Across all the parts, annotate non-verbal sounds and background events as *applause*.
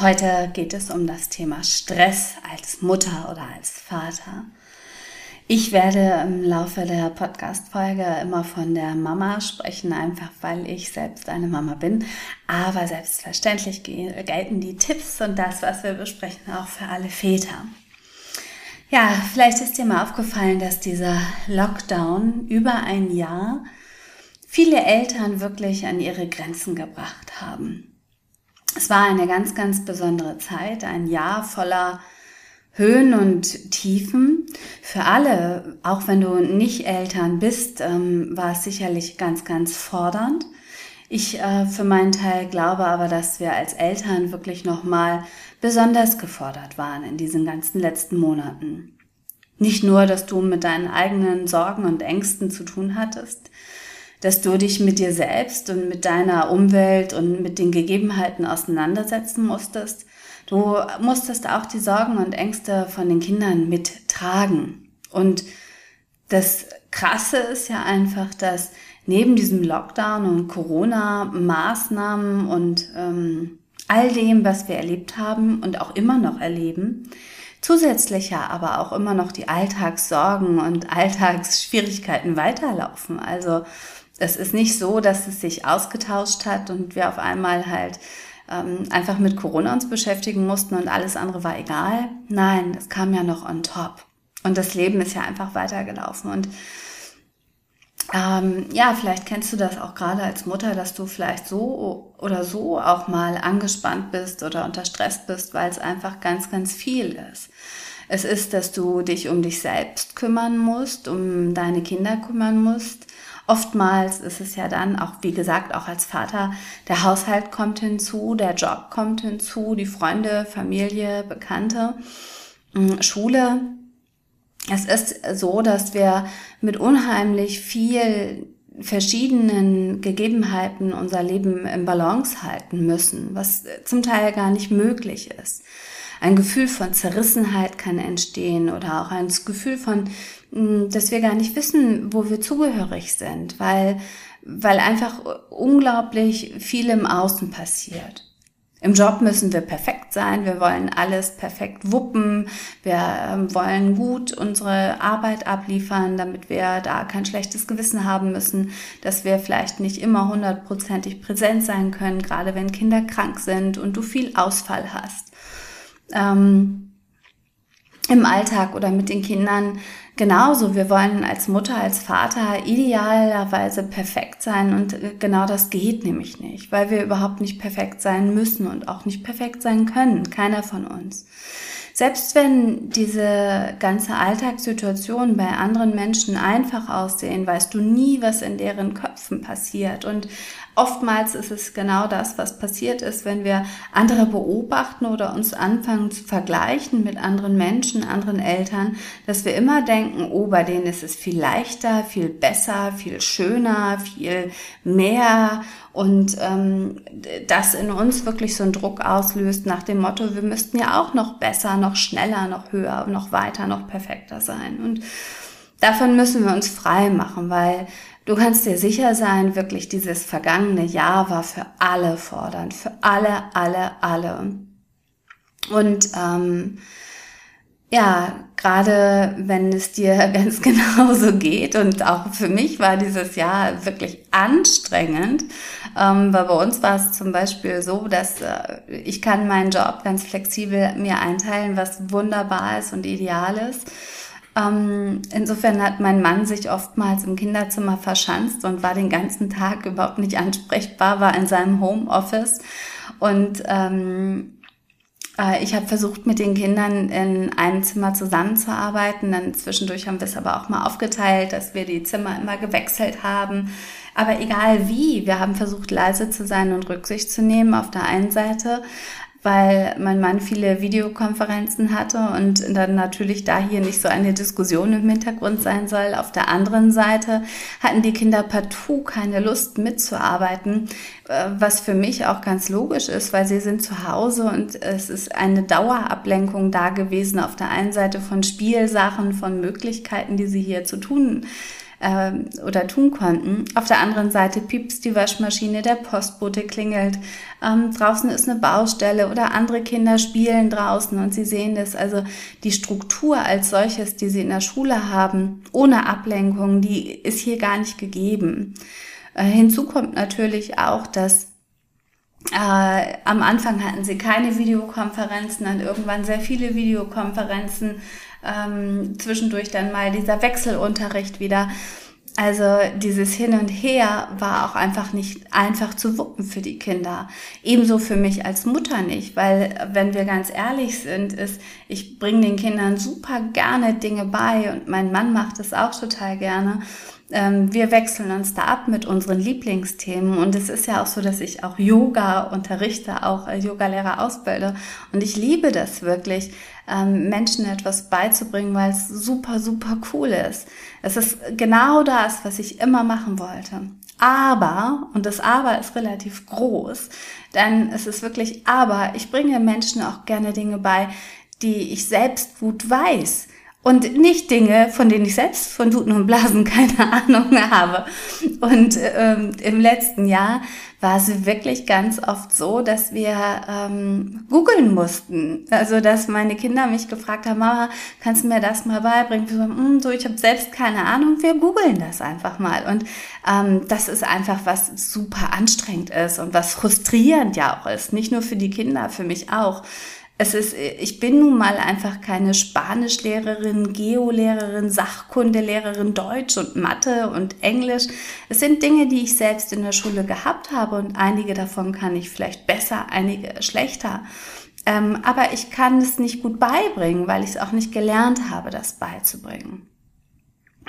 Heute geht es um das Thema Stress als Mutter oder als Vater. Ich werde im Laufe der Podcast-Folge immer von der Mama sprechen, einfach weil ich selbst eine Mama bin. Aber selbstverständlich gelten die Tipps und das, was wir besprechen, auch für alle Väter. Ja, vielleicht ist dir mal aufgefallen, dass dieser Lockdown über ein Jahr viele Eltern wirklich an ihre Grenzen gebracht haben. Es war eine ganz, ganz besondere Zeit, ein Jahr voller Höhen und Tiefen. Für alle, auch wenn du nicht Eltern bist, ähm, war es sicherlich ganz, ganz fordernd. Ich äh, für meinen Teil glaube aber, dass wir als Eltern wirklich nochmal besonders gefordert waren in diesen ganzen letzten Monaten. Nicht nur, dass du mit deinen eigenen Sorgen und Ängsten zu tun hattest, dass du dich mit dir selbst und mit deiner Umwelt und mit den Gegebenheiten auseinandersetzen musstest. Du musstest auch die Sorgen und Ängste von den Kindern mittragen. Und das Krasse ist ja einfach, dass neben diesem Lockdown und Corona-Maßnahmen und ähm, all dem, was wir erlebt haben und auch immer noch erleben, zusätzlich ja aber auch immer noch die Alltagssorgen und Alltagsschwierigkeiten weiterlaufen. Also es ist nicht so, dass es sich ausgetauscht hat und wir auf einmal halt ähm, einfach mit Corona uns beschäftigen mussten und alles andere war egal. Nein, das kam ja noch on top. Und das Leben ist ja einfach weitergelaufen. Und ähm, ja, vielleicht kennst du das auch gerade als Mutter, dass du vielleicht so oder so auch mal angespannt bist oder unter Stress bist, weil es einfach ganz, ganz viel ist. Es ist, dass du dich um dich selbst kümmern musst, um deine Kinder kümmern musst, Oftmals ist es ja dann auch, wie gesagt, auch als Vater, der Haushalt kommt hinzu, der Job kommt hinzu, die Freunde, Familie, Bekannte, mm, Schule. Es ist so, dass wir mit unheimlich viel verschiedenen Gegebenheiten unser Leben im Balance halten müssen, was zum Teil gar nicht möglich ist. Ein Gefühl von Zerrissenheit kann entstehen oder auch ein Gefühl von hm, dass wir gar nicht wissen, wo wir zugehörig sind, weil, weil einfach unglaublich viel im Außen passiert. Im Job müssen wir perfekt sein, wir wollen alles perfekt wuppen, wir ähm, wollen gut unsere Arbeit abliefern, damit wir da kein schlechtes Gewissen haben müssen, dass wir vielleicht nicht immer hundertprozentig präsent sein können, gerade wenn Kinder krank sind und du viel Ausfall hast. Ähm, Im Alltag oder mit den Kindern Genauso, wir wollen als Mutter, als Vater idealerweise perfekt sein und äh, genau das geht nämlich nicht, weil wir überhaupt nicht perfekt sein müssen und auch nicht perfekt sein können, keiner von uns. Selbst wenn diese ganze Alltagssituation bei anderen Menschen einfach aussehen, weißt du nie, was in deren Köpfen passiert. Und oftmals ist es genau das, was passiert ist, wenn wir andere beobachten oder uns anfangen zu vergleichen mit anderen Menschen, anderen Eltern, dass wir immer denken, oh, bei denen ist es viel leichter, viel besser, viel schöner, viel mehr und ähm, das in uns wirklich so einen Druck auslöst nach dem Motto, wir müssten ja auch noch besser, noch schneller, noch höher, noch weiter, noch perfekter sein. Und davon müssen wir uns frei machen, weil du kannst dir sicher sein, wirklich dieses vergangene Jahr war für alle fordernd, für alle, alle, alle. Und ähm, ja, gerade wenn es dir *laughs* ganz genauso geht und auch für mich war dieses Jahr wirklich anstrengend, ähm, weil bei uns war es zum Beispiel so, dass äh, ich kann meinen Job ganz flexibel mir einteilen, was wunderbar ist und ideal ist. Ähm, insofern hat mein Mann sich oftmals im Kinderzimmer verschanzt und war den ganzen Tag überhaupt nicht ansprechbar, war in seinem Homeoffice und ähm, äh, ich habe versucht, mit den Kindern in einem Zimmer zusammenzuarbeiten. Dann zwischendurch haben wir es aber auch mal aufgeteilt, dass wir die Zimmer immer gewechselt haben. Aber egal wie, wir haben versucht, leise zu sein und Rücksicht zu nehmen auf der einen Seite. Weil mein Mann viele Videokonferenzen hatte und dann natürlich da hier nicht so eine Diskussion im Hintergrund sein soll. Auf der anderen Seite hatten die Kinder partout keine Lust mitzuarbeiten, äh, was für mich auch ganz logisch ist, weil sie sind zu Hause und es ist eine Dauerablenkung da gewesen. Auf der einen Seite von Spielsachen, von Möglichkeiten, die sie hier zu tun ähm, oder tun konnten. Auf der anderen Seite piepst die Waschmaschine, der Postbote klingelt, ähm, draußen ist eine Baustelle oder andere Kinder spielen draußen und sie sehen das. Also die Struktur als solches, die sie in der Schule haben, ohne Ablenkung, die ist hier gar nicht gegeben. Äh, hinzu kommt natürlich auch, dass äh, am Anfang hatten sie keine Videokonferenzen, dann irgendwann sehr viele Videokonferenzen ähm, zwischendurch dann mal dieser Wechselunterricht wieder. Also dieses Hin und Her war auch einfach nicht einfach zu wuppen für die Kinder. Ebenso für mich als Mutter nicht, weil wenn wir ganz ehrlich sind, ist, ich bringe den Kindern super gerne Dinge bei und mein Mann macht es auch total gerne. Ähm, wir wechseln uns da ab mit unseren Lieblingsthemen und es ist ja auch so, dass ich auch Yoga unterrichte, auch Yogalehrer ausbilde und ich liebe das wirklich, ähm, Menschen etwas beizubringen, weil es super, super cool ist. Es ist genau das, was ich immer machen wollte. Aber, und das Aber ist relativ groß, denn es ist wirklich Aber, ich bringe Menschen auch gerne Dinge bei, die ich selbst gut weiß und nicht Dinge, von denen ich selbst von Bluten und Blasen *laughs* keine Ahnung habe. Und ähm, im letzten Jahr war es wirklich ganz oft so, dass wir ähm, googeln mussten. Also dass meine Kinder mich gefragt haben, Mama, kannst du mir das mal beibringen? Wir so, hm, so ich habe selbst keine Ahnung, wir googeln das einfach mal. Und ähm, das ist einfach was super anstrengend ist und was frustrierend ja auch ist. Nicht nur für die Kinder, für mich auch es ist, ich bin nun mal einfach keine Spanischlehrerin, Geolehrerin, Sachkundelehrerin, Deutsch und Mathe und Englisch. Es sind Dinge, die ich selbst in der Schule gehabt habe und einige davon kann ich vielleicht besser, einige schlechter. Ähm, aber ich kann es nicht gut beibringen, weil ich es auch nicht gelernt habe, das beizubringen.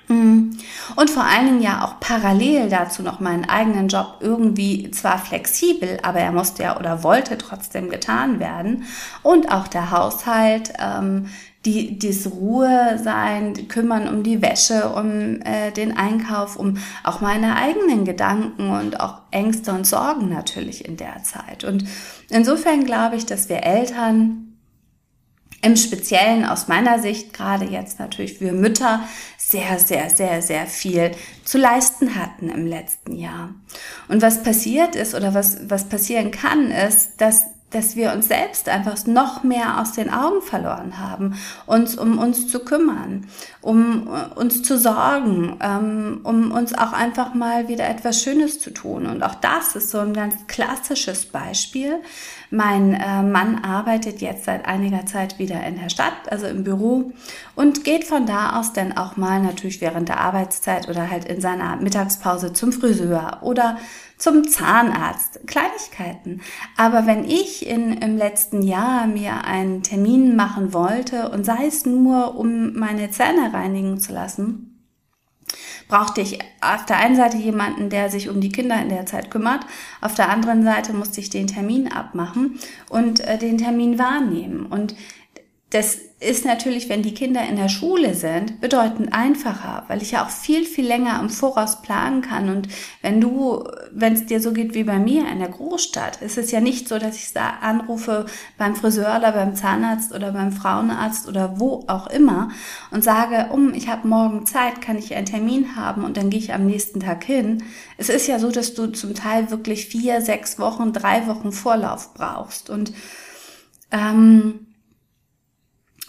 Mhm. Und vor allen Dingen ja auch parallel dazu noch meinen eigenen Job irgendwie zwar flexibel, aber er musste ja oder wollte trotzdem getan werden. Und auch der Haushalt, ähm, die, dies Ruhe sein, kümmern um die Wäsche, um äh, den Einkauf, um auch meine eigenen Gedanken und auch Ängste und Sorgen natürlich in der Zeit. Und insofern glaube ich, dass wir Eltern im Speziellen aus meiner Sicht, gerade jetzt natürlich für Mütter, sehr, sehr, sehr, sehr viel zu leisten hatten im letzten Jahr. Und was passiert ist oder was, was passieren kann, ist, dass dass wir uns selbst einfach noch mehr aus den Augen verloren haben, uns um uns zu kümmern, um äh, uns zu sorgen, ähm, um uns auch einfach mal wieder etwas Schönes zu tun. Und auch das ist so ein ganz klassisches Beispiel. Mein äh, Mann arbeitet jetzt seit einiger Zeit wieder in der Stadt, also im Büro, und geht von da aus dann auch mal natürlich während der Arbeitszeit oder halt in seiner Mittagspause zum Friseur oder zum Zahnarzt, Kleinigkeiten. Aber wenn ich in, im letzten Jahr mir einen Termin machen wollte und sei es nur, um meine Zähne reinigen zu lassen, brauchte ich auf der einen Seite jemanden, der sich um die Kinder in der Zeit kümmert, auf der anderen Seite musste ich den Termin abmachen und äh, den Termin wahrnehmen. Und das ist natürlich, wenn die Kinder in der Schule sind, bedeutend einfacher, weil ich ja auch viel, viel länger im Voraus planen kann. Und wenn du, wenn es dir so geht wie bei mir in der Großstadt, ist es ja nicht so, dass ich da anrufe beim Friseur oder beim Zahnarzt oder beim Frauenarzt oder wo auch immer und sage, um, ich habe morgen Zeit, kann ich einen Termin haben und dann gehe ich am nächsten Tag hin. Es ist ja so, dass du zum Teil wirklich vier, sechs Wochen, drei Wochen Vorlauf brauchst. Und ähm,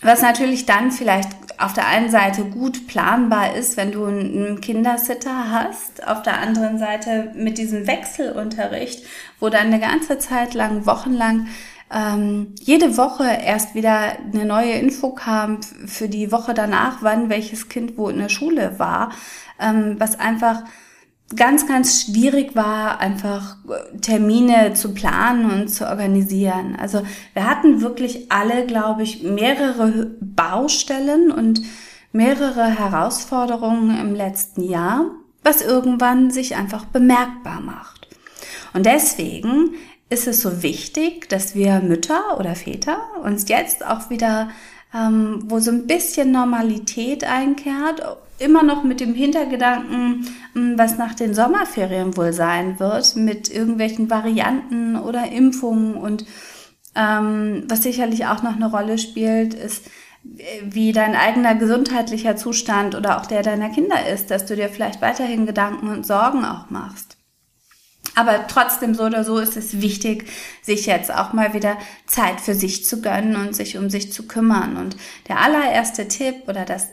was natürlich dann vielleicht auf der einen Seite gut planbar ist, wenn du einen Kindersitter hast, auf der anderen Seite mit diesem Wechselunterricht, wo dann eine ganze Zeit lang, wochenlang, ähm, jede Woche erst wieder eine neue Info kam für die Woche danach, wann welches Kind wo in der Schule war, ähm, was einfach ganz, ganz schwierig war, einfach Termine zu planen und zu organisieren. Also wir hatten wirklich alle, glaube ich, mehrere Baustellen und mehrere Herausforderungen im letzten Jahr, was irgendwann sich einfach bemerkbar macht. Und deswegen ist es so wichtig, dass wir Mütter oder Väter uns jetzt auch wieder, ähm, wo so ein bisschen Normalität einkehrt, immer noch mit dem Hintergedanken, hm, was nach den Sommerferien wohl sein wird, mit irgendwelchen Varianten oder Impfungen und ähm, was sicherlich auch noch eine Rolle spielt, ist, wie dein eigener gesundheitlicher Zustand oder auch der deiner Kinder ist, dass du dir vielleicht weiterhin Gedanken und Sorgen auch machst. Aber trotzdem so oder so ist es wichtig, sich jetzt auch mal wieder Zeit für sich zu gönnen und sich um sich zu kümmern. Und der allererste Tipp oder das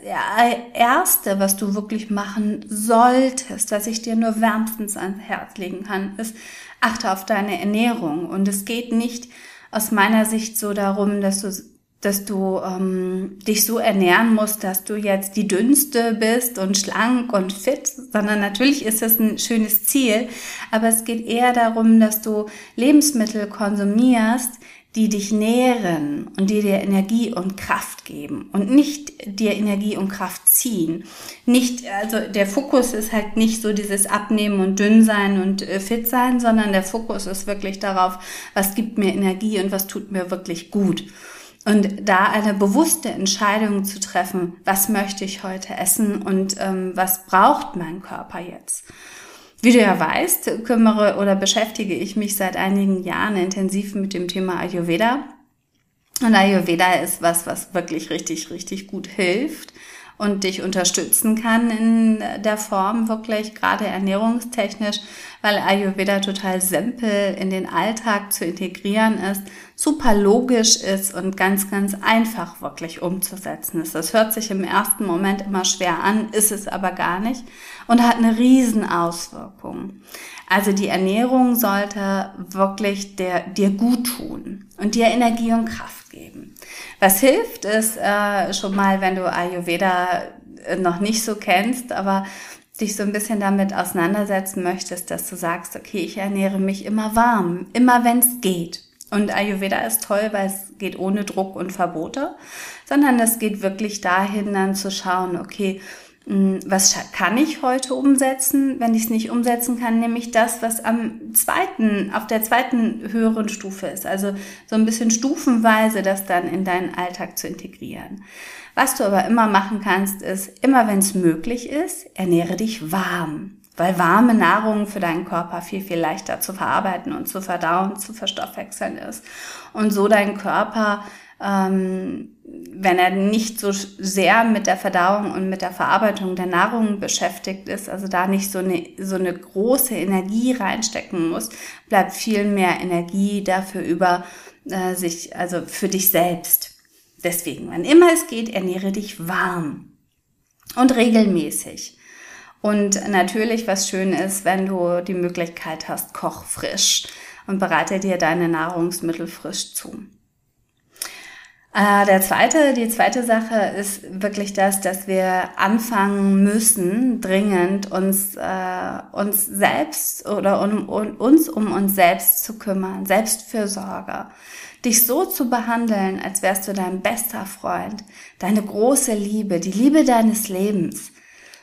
erste, was du wirklich machen solltest, was ich dir nur wärmstens ans Herz legen kann, ist, achte auf deine Ernährung. Und es geht nicht aus meiner Sicht so darum, dass du dass du ähm, dich so ernähren musst, dass du jetzt die dünnste bist und schlank und fit, sondern natürlich ist das ein schönes Ziel, aber es geht eher darum, dass du Lebensmittel konsumierst, die dich nähren und die dir Energie und Kraft geben und nicht dir Energie und Kraft ziehen. Nicht, also der Fokus ist halt nicht so dieses Abnehmen und dünn sein und äh, fit sein, sondern der Fokus ist wirklich darauf, was gibt mir Energie und was tut mir wirklich gut. Und da eine bewusste Entscheidung zu treffen, was möchte ich heute essen und ähm, was braucht mein Körper jetzt. Wie du ja weißt, kümmere oder beschäftige ich mich seit einigen Jahren intensiv mit dem Thema Ayurveda. Und Ayurveda ist was, was wirklich richtig, richtig gut hilft und dich unterstützen kann in der Form wirklich gerade ernährungstechnisch, weil Ayurveda total simpel in den Alltag zu integrieren ist, super logisch ist und ganz, ganz einfach wirklich umzusetzen ist. Das hört sich im ersten Moment immer schwer an, ist es aber gar nicht und hat eine riesen Auswirkung. Also die Ernährung sollte wirklich der, dir gut tun und dir Energie und Kraft geben. Was hilft, ist äh, schon mal, wenn du Ayurveda äh, noch nicht so kennst, aber dich so ein bisschen damit auseinandersetzen möchtest, dass du sagst, okay, ich ernähre mich immer warm, immer wenn es geht. Und Ayurveda ist toll, weil es geht ohne Druck und Verbote, sondern es geht wirklich dahin, dann zu schauen, okay, was kann ich heute umsetzen? Wenn ich es nicht umsetzen kann, nehme ich das, was am zweiten, auf der zweiten höheren Stufe ist. Also so ein bisschen stufenweise das dann in deinen Alltag zu integrieren. Was du aber immer machen kannst, ist, immer wenn es möglich ist, ernähre dich warm. Weil warme Nahrung für deinen Körper viel, viel leichter zu verarbeiten und zu verdauen, zu verstoffwechseln ist. Und so dein Körper ähm, wenn er nicht so sehr mit der Verdauung und mit der Verarbeitung der Nahrung beschäftigt ist, also da nicht so eine, so eine große Energie reinstecken muss, bleibt viel mehr Energie dafür über, äh, sich, also für dich selbst. Deswegen, wann immer es geht, ernähre dich warm und regelmäßig. Und natürlich, was schön ist, wenn du die Möglichkeit hast, koch frisch und bereite dir deine Nahrungsmittel frisch zu. Äh, der zweite, die zweite Sache ist wirklich das, dass wir anfangen müssen, dringend uns, äh, uns selbst oder um, um, uns um uns selbst zu kümmern, Selbstfürsorge. Dich so zu behandeln, als wärst du dein bester Freund, deine große Liebe, die Liebe deines Lebens.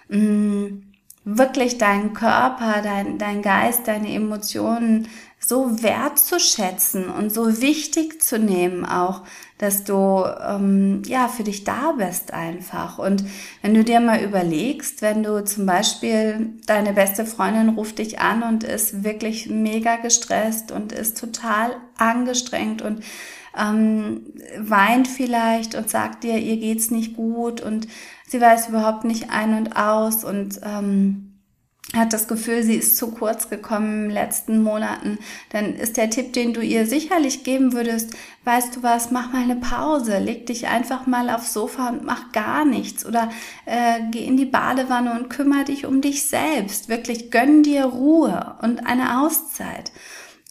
Mm, wirklich deinen Körper, dein, dein Geist, deine Emotionen so wertzuschätzen und so wichtig zu nehmen auch, dass du ähm, ja für dich da bist einfach. Und wenn du dir mal überlegst, wenn du zum Beispiel deine beste Freundin ruft dich an und ist wirklich mega gestresst und ist total angestrengt und ähm, weint vielleicht und sagt dir, ihr geht's nicht gut und sie weiß überhaupt nicht ein und aus und ähm, hat das Gefühl, sie ist zu kurz gekommen in den letzten Monaten, dann ist der Tipp, den du ihr sicherlich geben würdest, weißt du was, mach mal eine Pause, leg dich einfach mal aufs Sofa und mach gar nichts oder äh, geh in die Badewanne und kümmere dich um dich selbst. Wirklich gönn dir Ruhe und eine Auszeit.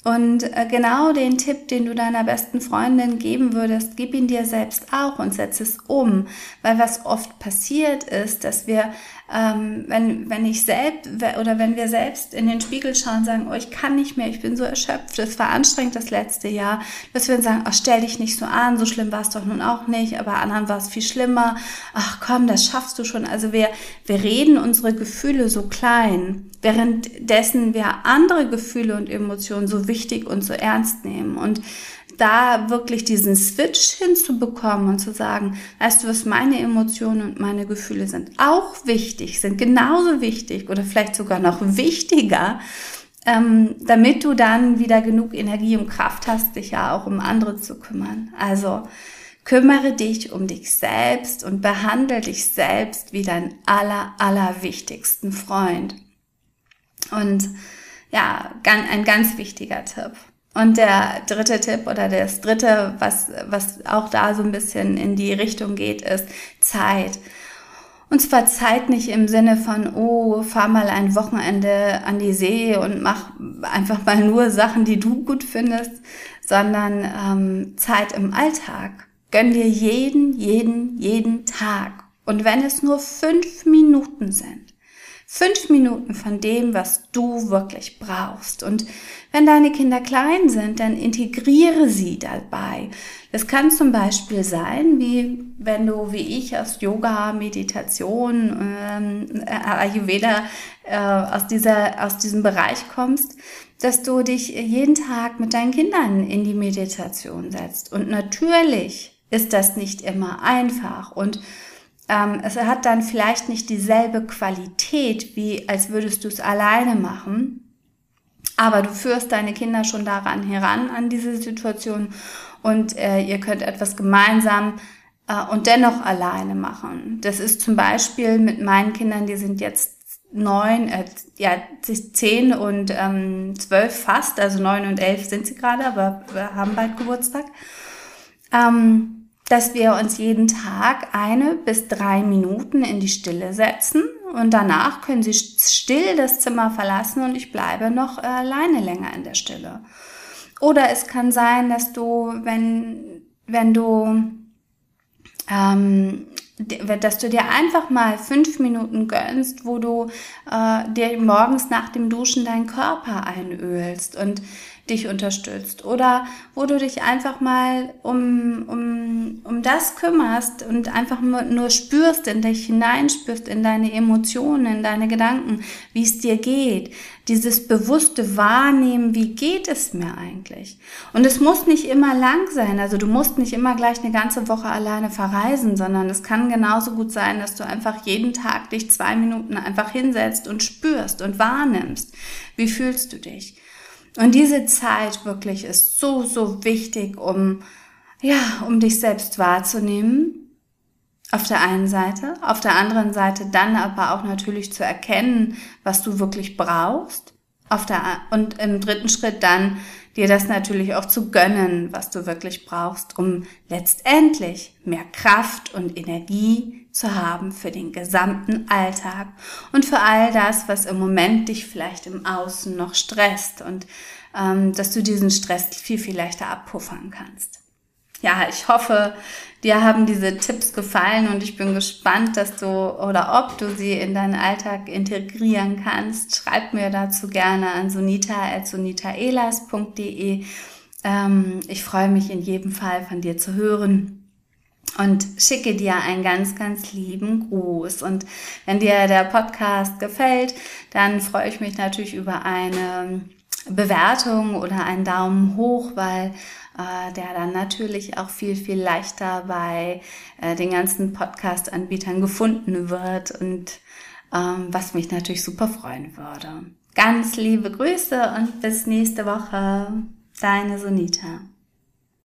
Und äh, genau den Tipp, den du deiner besten Freundin geben würdest, gib ihn dir selbst auch und setz es um. Weil was oft passiert ist, dass wir, ähm, wenn, wenn ich selbst oder wenn wir selbst in den Spiegel schauen, sagen, oh, ich kann nicht mehr, ich bin so erschöpft, es war anstrengend das letzte Jahr, dass wir dann sagen, oh, stell dich nicht so an, so schlimm war es doch nun auch nicht, aber anderen war es viel schlimmer, ach komm, das schaffst du schon. Also wir, wir reden unsere Gefühle so klein währenddessen wir andere Gefühle und Emotionen so wichtig und so ernst nehmen. Und da wirklich diesen Switch hinzubekommen und zu sagen, weißt du was, meine Emotionen und meine Gefühle sind auch wichtig, sind genauso wichtig oder vielleicht sogar noch wichtiger, ähm, damit du dann wieder genug Energie und Kraft hast, dich ja auch um andere zu kümmern. Also kümmere dich um dich selbst und behandle dich selbst wie dein aller, aller wichtigsten Freund. Und ja, ein ganz wichtiger Tipp. Und der dritte Tipp oder das dritte, was, was auch da so ein bisschen in die Richtung geht, ist Zeit. Und zwar Zeit nicht im Sinne von, oh, fahr mal ein Wochenende an die See und mach einfach mal nur Sachen, die du gut findest, sondern ähm, Zeit im Alltag. Gönn dir jeden, jeden, jeden Tag. Und wenn es nur fünf Minuten sind, Fünf Minuten von dem, was du wirklich brauchst. Und wenn deine Kinder klein sind, dann integriere sie dabei. Es kann zum Beispiel sein, wie wenn du, wie ich, aus Yoga, Meditation, ähm, Ayurveda, äh, aus, dieser, aus diesem Bereich kommst, dass du dich jeden Tag mit deinen Kindern in die Meditation setzt. Und natürlich ist das nicht immer einfach. Und ähm, es hat dann vielleicht nicht dieselbe Qualität, wie als würdest du es alleine machen. Aber du führst deine Kinder schon daran heran, an diese Situation und äh, ihr könnt etwas gemeinsam äh, und dennoch alleine machen. Das ist zum Beispiel mit meinen Kindern, die sind jetzt neun, äh, ja, zehn und ähm, zwölf fast, also neun und elf sind sie gerade, aber wir haben bald Geburtstag. Ähm, dass wir uns jeden Tag eine bis drei Minuten in die Stille setzen und danach können Sie still das Zimmer verlassen und ich bleibe noch alleine länger in der Stille. Oder es kann sein, dass du, wenn, wenn du, ähm, dass du dir einfach mal fünf Minuten gönnst, wo du äh, dir morgens nach dem Duschen deinen Körper einölst und dich unterstützt oder wo du dich einfach mal um, um, um das kümmerst und einfach nur, nur spürst, in dich hineinspürst, in deine Emotionen, in deine Gedanken, wie es dir geht. Dieses bewusste Wahrnehmen, wie geht es mir eigentlich? Und es muss nicht immer lang sein, also du musst nicht immer gleich eine ganze Woche alleine verreisen, sondern es kann genauso gut sein, dass du einfach jeden Tag dich zwei Minuten einfach hinsetzt und spürst und wahrnimmst. Wie fühlst du dich? Und diese Zeit wirklich ist so, so wichtig, um, ja, um dich selbst wahrzunehmen. Auf der einen Seite, auf der anderen Seite dann aber auch natürlich zu erkennen, was du wirklich brauchst. Auf der, und im dritten Schritt dann dir das natürlich auch zu gönnen, was du wirklich brauchst, um letztendlich mehr Kraft und Energie zu haben für den gesamten Alltag und für all das, was im Moment dich vielleicht im Außen noch stresst und ähm, dass du diesen Stress viel, viel leichter abpuffern kannst. Ja, ich hoffe, dir haben diese Tipps gefallen und ich bin gespannt, dass du oder ob du sie in deinen Alltag integrieren kannst. Schreib mir dazu gerne an sonita.sonitaelas.de. Ähm, ich freue mich in jedem Fall von dir zu hören und schicke dir einen ganz, ganz lieben Gruß. Und wenn dir der Podcast gefällt, dann freue ich mich natürlich über eine Bewertung oder einen Daumen hoch, weil äh, der dann natürlich auch viel, viel leichter bei äh, den ganzen Podcast-Anbietern gefunden wird und ähm, was mich natürlich super freuen würde. Ganz liebe Grüße und bis nächste Woche. Deine Sonita.